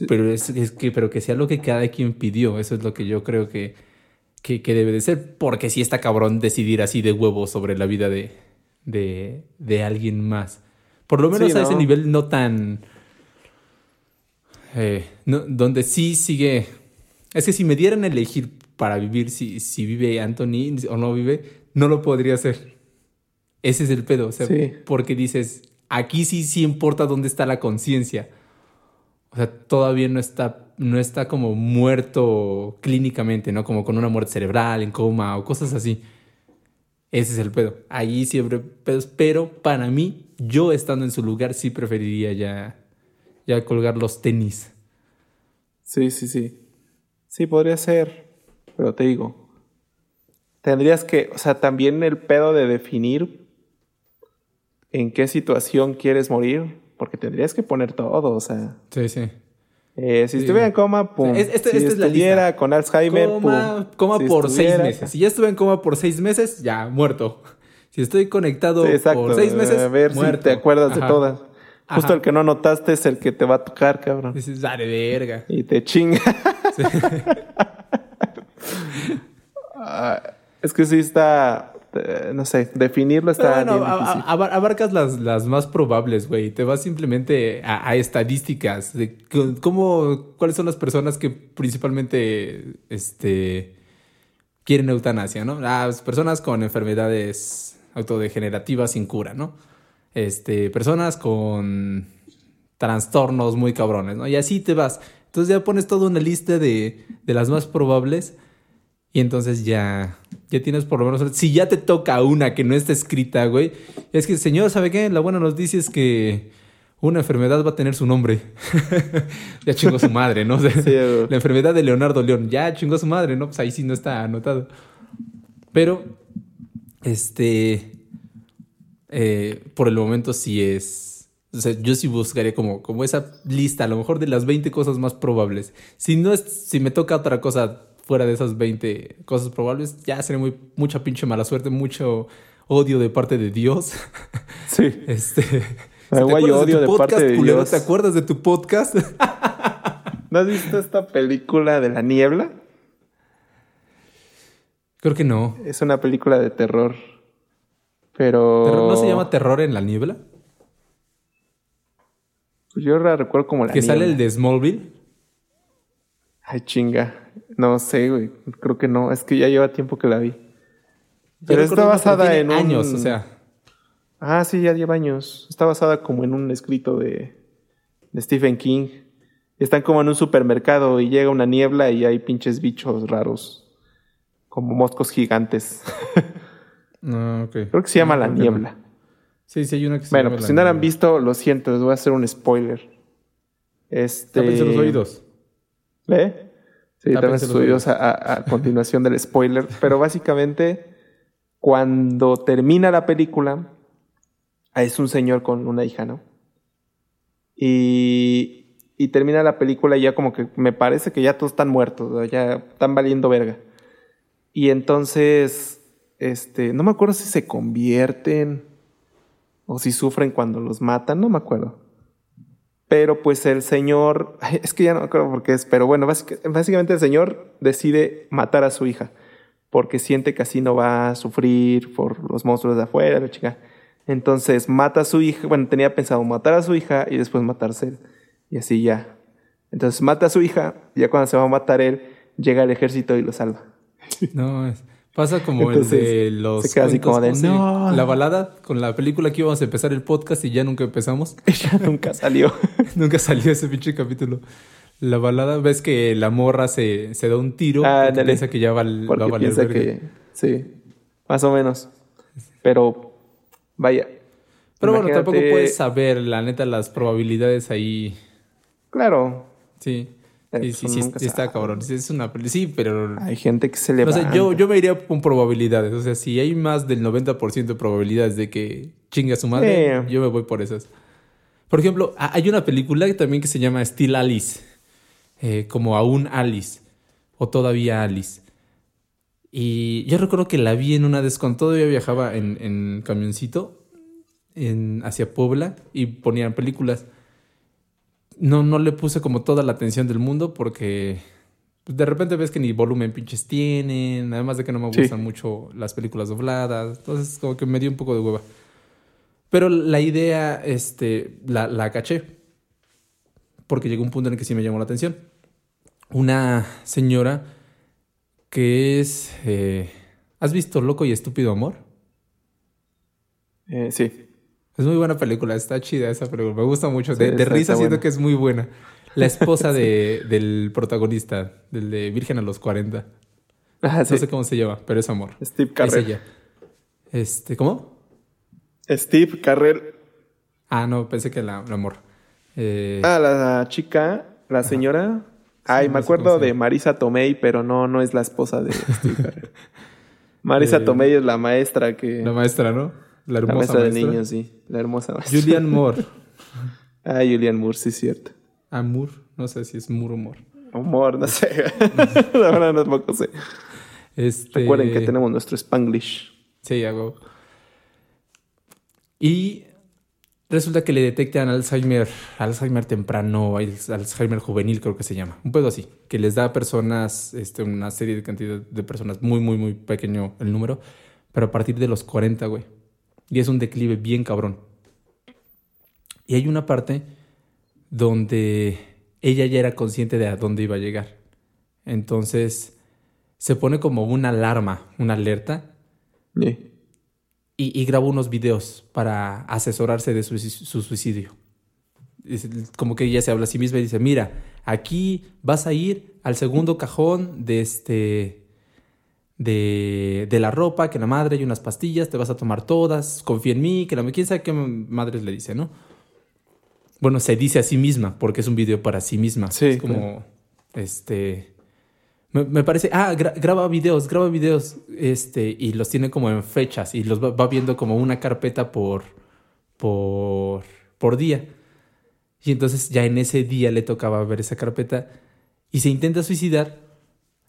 Pero es, que, pero que sea lo que cada quien pidió, eso es lo que yo creo que que, debe de ser, porque si está cabrón decidir así de huevo sobre la vida de, de, alguien más. Por lo menos a ese nivel no tan... Eh, donde sí sigue... Es que si me dieran a elegir para vivir si, si vive Anthony o no vive, no lo podría hacer. Ese es el pedo. O sea, porque dices, aquí sí, sí importa dónde está la conciencia. O sea, todavía no está no está como muerto clínicamente, ¿no? Como con una muerte cerebral, en coma o cosas así. Ese es el pedo. Ahí siempre pedos. Pero para mí, yo estando en su lugar, sí preferiría ya, ya colgar los tenis. Sí, sí, sí. Sí, podría ser. Pero te digo, tendrías que, o sea, también el pedo de definir en qué situación quieres morir, porque tendrías que poner todo, o sea. Sí, sí. Eh, si estuviera en coma, pum. Este, si es la con Alzheimer, coma, Coma por seis meses. Si ya estuve en coma por seis meses, ya, muerto. Si estoy conectado por seis meses, a ver si te acuerdas de todas. Justo el que no notaste es el que te va a tocar, cabrón. Dices, dale verga. Y te chinga. Ah, es que sí está no sé, definirlo está bueno, abarcas las, las, más probables, güey. Te vas simplemente a, estadísticas de cómo, cuáles son las personas que principalmente este, quieren eutanasia, ¿no? Las personas con enfermedades autodegenerativas sin cura, ¿no? Este, personas con trastornos muy cabrones, ¿no? Y así te vas. Entonces ya pones toda una lista de, de las más probables y entonces ya, ya tienes por lo menos. Si ya te toca una que no está escrita, güey, es que, señor, ¿sabe qué? La buena nos dice es que una enfermedad va a tener su nombre. ya chingó su madre, ¿no? la enfermedad de Leonardo León, ya chingó su madre, ¿no? Pues ahí sí no está anotado. Pero, este. Eh, por el momento sí es. O sea, yo sí buscaría como, como esa lista, a lo mejor de las 20 cosas más probables. Si no es, si me toca otra cosa fuera de esas 20 cosas probables, ya sería muy, mucha pinche mala suerte, mucho odio de parte de Dios. Sí. Este. odio de, parte de Dios. ¿Te acuerdas de tu podcast? ¿No has visto esta película de la niebla? Creo que no. Es una película de terror. Pero. ¿No se llama Terror en la niebla? Pues yo la recuerdo como la ¿Que sale el de Smallville? Ay, chinga. No sé, güey. Creo que no. Es que ya lleva tiempo que la vi. Pero está basada en años, o sea. Ah, sí, ya lleva años. Está basada como en un escrito de, de Stephen King. Están como en un supermercado y llega una niebla y hay pinches bichos raros. Como moscos gigantes. No, ok. Creo que se llama La Niebla. Sí, sí, hay una que se bueno, pues si no la han visto, lo siento, les voy a hacer un spoiler. Este. Los oídos. ¿Eh? Sí, también estudios a, a, continuación del spoiler. Pero básicamente, cuando termina la película, es un señor con una hija, ¿no? Y, y termina la película y ya como que me parece que ya todos están muertos, ya están valiendo verga. Y entonces, este, no me acuerdo si se convierten o si sufren cuando los matan, no me acuerdo. Pero pues el señor, es que ya no creo por qué es, pero bueno, básicamente el señor decide matar a su hija porque siente que así no va a sufrir por los monstruos de afuera, la chica. Entonces mata a su hija, bueno, tenía pensado matar a su hija y después matarse él. Y así ya. Entonces mata a su hija, y ya cuando se va a matar él, llega el ejército y lo salva. No, es... Pasa como el de los. Se así como de. No. La balada con la película que íbamos a empezar el podcast y ya nunca empezamos. ya nunca salió. nunca salió ese pinche capítulo. La balada, ves que la morra se, se da un tiro ah, porque piensa que ya va, va a valer piensa que, Sí, más o menos. Pero, vaya. Pero bueno, tampoco puedes saber, la neta, las probabilidades ahí. Claro. Sí. Sí, sí, sí, está cabrón. Es una Sí, pero. Hay gente que se le sea, yo, yo me iría con probabilidades. O sea, si hay más del 90% de probabilidades de que chinga su madre, yo me voy por esas. Por ejemplo, hay una película también que se llama Still Alice. Eh, como aún Alice. O todavía Alice. Y yo recuerdo que la vi en una vez cuando todavía viajaba en, en camioncito en, hacia Puebla y ponían películas no, no le puse como toda la atención del mundo porque pues, de repente ves que ni volumen pinches tienen, además de que no me gustan mucho las películas dobladas, entonces como que me dio un poco de hueva. Pero la idea, este, la, la caché, porque llegó un punto en el que sí me llamó la atención. Una señora que es... Eh, ¿Has visto Loco y Estúpido Amor? Eh, sí. Es muy buena película, está chida esa película. Me gusta mucho. de, risa siento que es muy buena. La esposa de, del protagonista, del de Virgen a los 40. Ah, no sé cómo se llama, pero es amor. Steve Carrell. Este, ¿Cómo? Steve Carrell. Ah, no, pensé que la, amor. Eh... Ah, la chica, la señora. Ay, me acuerdo de Marisa Tomei, pero no, no es la esposa de Steve Carrell. Marisa eh, Tomei es la maestra que. La maestra, ¿no? La hermosa de niños, sí. La hermosa maestra. Julian Moore. ah, Julian Moore, sí, cierto. Ah, Moore. No sé si es Moore o Moore. Humor, no sé. la verdad no poco sé. Este... Recuerden que tenemos nuestro Spanglish. Sí, hago. Y resulta que le detectan Alzheimer, Alzheimer temprano, Alzheimer juvenil creo que se llama, un pedo así, que les da a personas, este, una serie de cantidad de personas, muy, muy, muy pequeño el número, pero a partir de los 40, güey. Y es un declive bien cabrón. Y hay una parte donde ella ya era consciente de a dónde iba a llegar. Entonces se pone como una alarma, una alerta. Y, y, graba unos videos para asesorarse de su, su suicidio. como que ella se habla a sí misma y dice, mira, aquí vas a ir al segundo cajón de este de, de, la ropa, que la madre hay unas pastillas, te vas a tomar todas, confía en mí, que la quién sabe qué madres le dice, ¿no? Bueno, se dice a sí misma, porque es un video para sí misma. Sí. Es como, este... Me, parece, ah, graba videos, graba videos, este, y los tiene como en fechas, y los va, viendo como una carpeta por, por, por día. Y entonces ya en ese día le tocaba ver esa carpeta, y se intenta suicidar,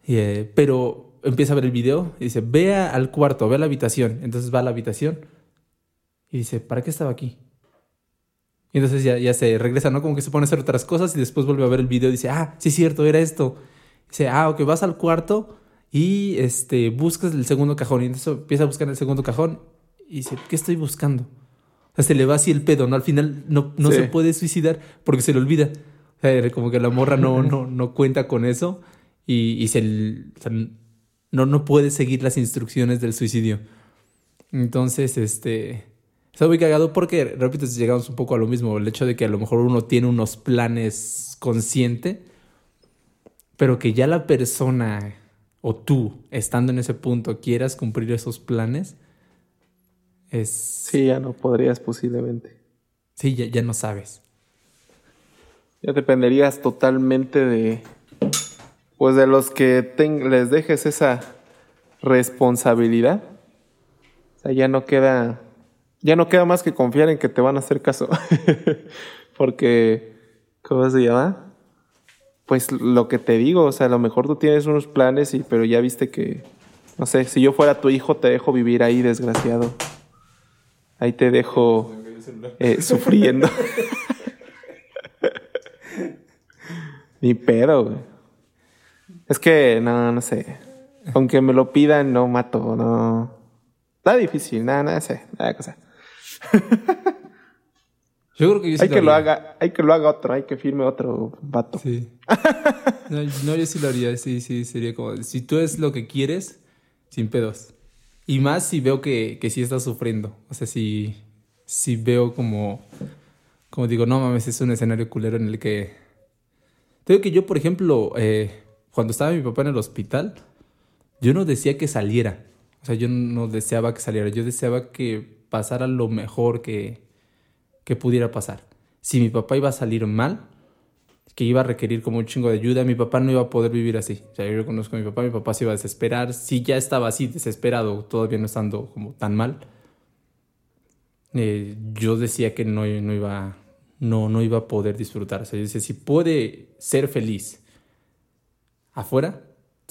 eh, pero empieza a ver el video y dice, ve al cuarto, ve a la habitación. Entonces va a la habitación y dice, ¿para qué estaba aquí? Y entonces ya, ya se regresa, ¿no? Como que se pone a hacer otras cosas y después vuelve a ver el video y dice, ah, sí es cierto, era esto. dice, ah, ok, vas al cuarto y este, buscas el segundo cajón. Y entonces empieza a buscar el segundo cajón y dice, ¿qué estoy buscando? O sea, se le va así el pedo, ¿no? Al final no, no se puede suicidar porque se le olvida. O sea, como que la morra no, no, no cuenta con eso y, y se, no, no puede seguir las instrucciones del suicidio. Entonces, este, está muy cagado porque, repito, llegamos un poco a lo mismo, el hecho de que a lo mejor uno tiene unos planes consciente, pero que ya la persona o tú, estando en ese punto, quieras cumplir esos planes, es... Sí, ya no podrías posiblemente. Sí, ya, ya no sabes. Ya dependerías totalmente de, pues de los que les dejes esa responsabilidad, o sea, ya no queda, ya no queda más que confiar en que te van a hacer caso. Porque, ¿cómo se llama? Pues lo que te digo, o sea, a lo mejor tú tienes unos planes, y, pero ya viste que, no sé, si yo fuera tu hijo, te dejo vivir ahí, desgraciado. Ahí te dejo eh, sufriendo. Ni pedo, güey. Es que, no, no sé. Aunque me lo pidan, no mato, no. Está difícil, nada, nada, sé, nada cosa. Yo creo que yo sí hay que lo haga, hay que lo haga otro, hay que firme otro vato. Sí. No, yo sí lo haría, sí, sí, sería como, si tú es lo que quieres, sin pedos. Y más si veo que, que sí estás sufriendo. O sea, si, si veo como, como digo, no mames, es un escenario culero en el que... Tengo que yo, por ejemplo, eh, cuando estaba mi papá en el hospital, yo no decía que saliera. O sea, yo no deseaba que saliera. Yo deseaba que pasara lo mejor que, que pudiera pasar. Si mi papá iba a salir mal, que iba a requerir como un chingo de ayuda. Mi papá no iba a poder vivir así. O sea, yo conozco a mi papá, mi papá se iba a desesperar. Si ya estaba así, desesperado, todavía no estando como tan mal. Eh, yo decía que no, no, iba, no, no iba a poder disfrutar. O sea, yo decía, si puede ser feliz afuera,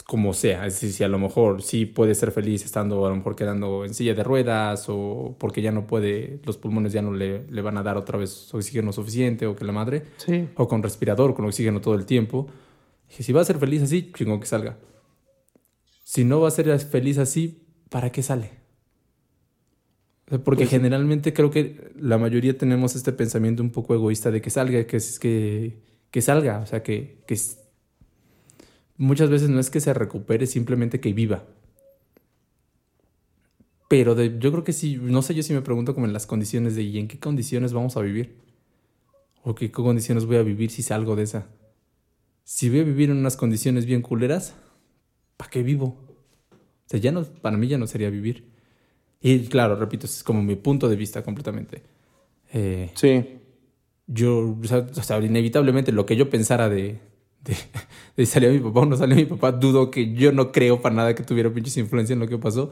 como sea. Es decir, si a lo mejor sí puede ser feliz estando a lo mejor quedando en silla de ruedas o porque ya no puede, los pulmones ya no le, le van a dar otra vez oxígeno suficiente o que la madre. Sí. O con respirador, con oxígeno todo el tiempo. Dije, si va a ser feliz así, chingón que salga. Si no va a ser feliz así, ¿para qué sale? Porque pues generalmente creo que la mayoría tenemos este pensamiento un poco egoísta de que salga, que, que, que salga, o sea, que, que muchas veces no es que se recupere, simplemente que viva. Pero yo creo que sí, no sé yo si me pregunto como en las condiciones de ¿y en qué condiciones vamos a vivir? ¿O qué condiciones voy a vivir si salgo de esa? Si voy a vivir en unas condiciones bien culeras, ¿para qué vivo? O sea, ya no, para mí ya no sería vivir. Y claro, repito, es como mi punto de vista completamente. Eh, sí. Yo, o sea, inevitablemente lo que yo pensara de, de, salió mi papá o no salió mi papá, dudo que yo no creo para nada que tuviera pinches influencia en lo que pasó.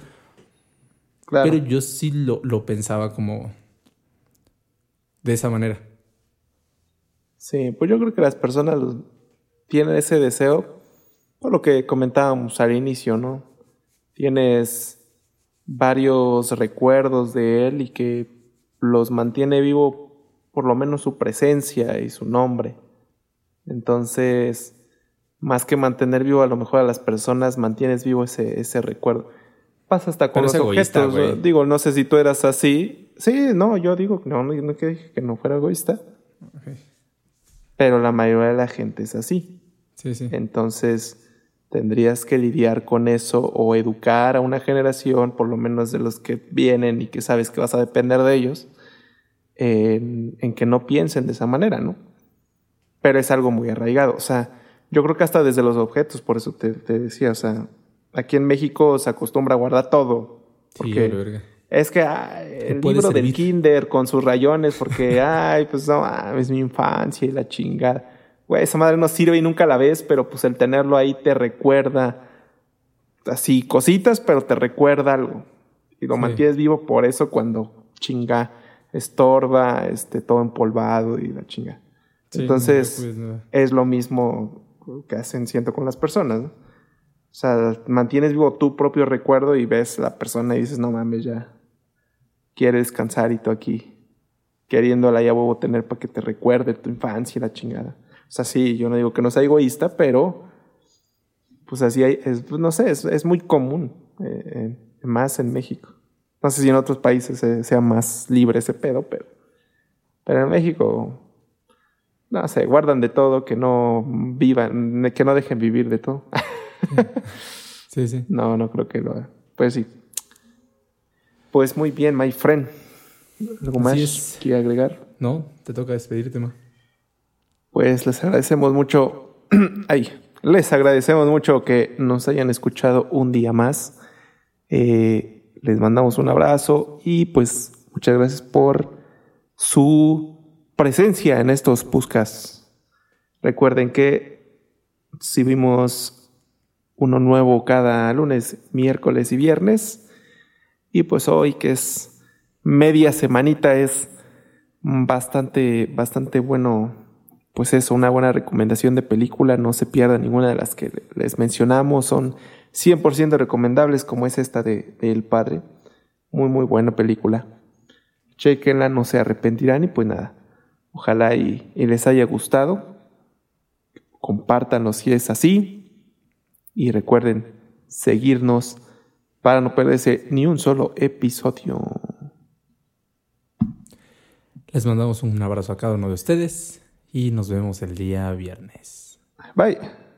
Pero yo sí lo, lo pensaba como de esa manera. Sí, pues yo creo que las personas tienen ese deseo, por lo que comentábamos al inicio, ¿no? Tienes varios recuerdos de él y que los mantiene vivo por lo menos su presencia y su nombre. Entonces, más que mantener vivo a lo mejor a las personas, mantienes vivo ese, ese recuerdo. Pasa hasta con los objetos. Digo, no sé si tú eras así. Sí, no, yo digo, no, no, no que dije que no fuera egoísta. Pero la mayoría de la gente es así. Sí, sí. Entonces, tendrías que lidiar con eso o educar a una generación, por lo menos de los que vienen y que sabes que vas a depender de ellos, en, en que no piensen de esa manera, ¿no? Pero es algo muy arraigado. O sea, yo creo que hasta desde los objetos, por eso te, decía, o sea, aquí en México se acostumbra a guardar todo. Porque es que el libro del kinder con sus rayones, porque, ay, pues no, es mi infancia y la chingada. Güey, esa madre no sirve y nunca la ves, pero pues el tenerlo ahí te recuerda así cositas, pero te recuerda algo. Y lo mantienes vivo por eso cuando chinga estorba, este, todo empolvado y la chinga. Entonces, es lo mismo que hacen, siento, con las personas. O sea, mantienes vivo tu propio recuerdo y ves a la persona y dices, no mames, ya quiere descansar y tú aquí queriéndola ya a tener para que te recuerde tu infancia y la chingada. O sea, sí, yo no digo que no sea egoísta, pero pues así hay, es, pues, no sé, es, muy común, eh, más en México. No sé si en otros países sea más libre ese pedo, pero, pero en México no sé, guardan de todo, que no vivan, que no dejen vivir de todo. sí, sí. No, no creo que lo Pues sí. Pues muy bien, my friend. ¿Algo más que agregar? No, te toca despedirte, ma. Pues les agradecemos mucho. Ay, les agradecemos mucho que nos hayan escuchado un día más. Eh, les mandamos un abrazo y pues muchas gracias por su presencia en estos puscas. Recuerden que si vimos uno nuevo cada lunes, miércoles y viernes, y pues hoy que es media semanita es bastante, bastante bueno, pues eso, una buena recomendación de película, no se pierda ninguna de las que les mencionamos, son 100% recomendables como es esta de, El Padre, muy muy buena película. Chequenla, no se arrepentirán y pues nada. Ojalá y, les haya gustado. Compártanlo si es así. Y recuerden seguirnos para no perderse ni un solo episodio. Les mandamos un abrazo a cada uno de ustedes y nos vemos el día viernes. Bye.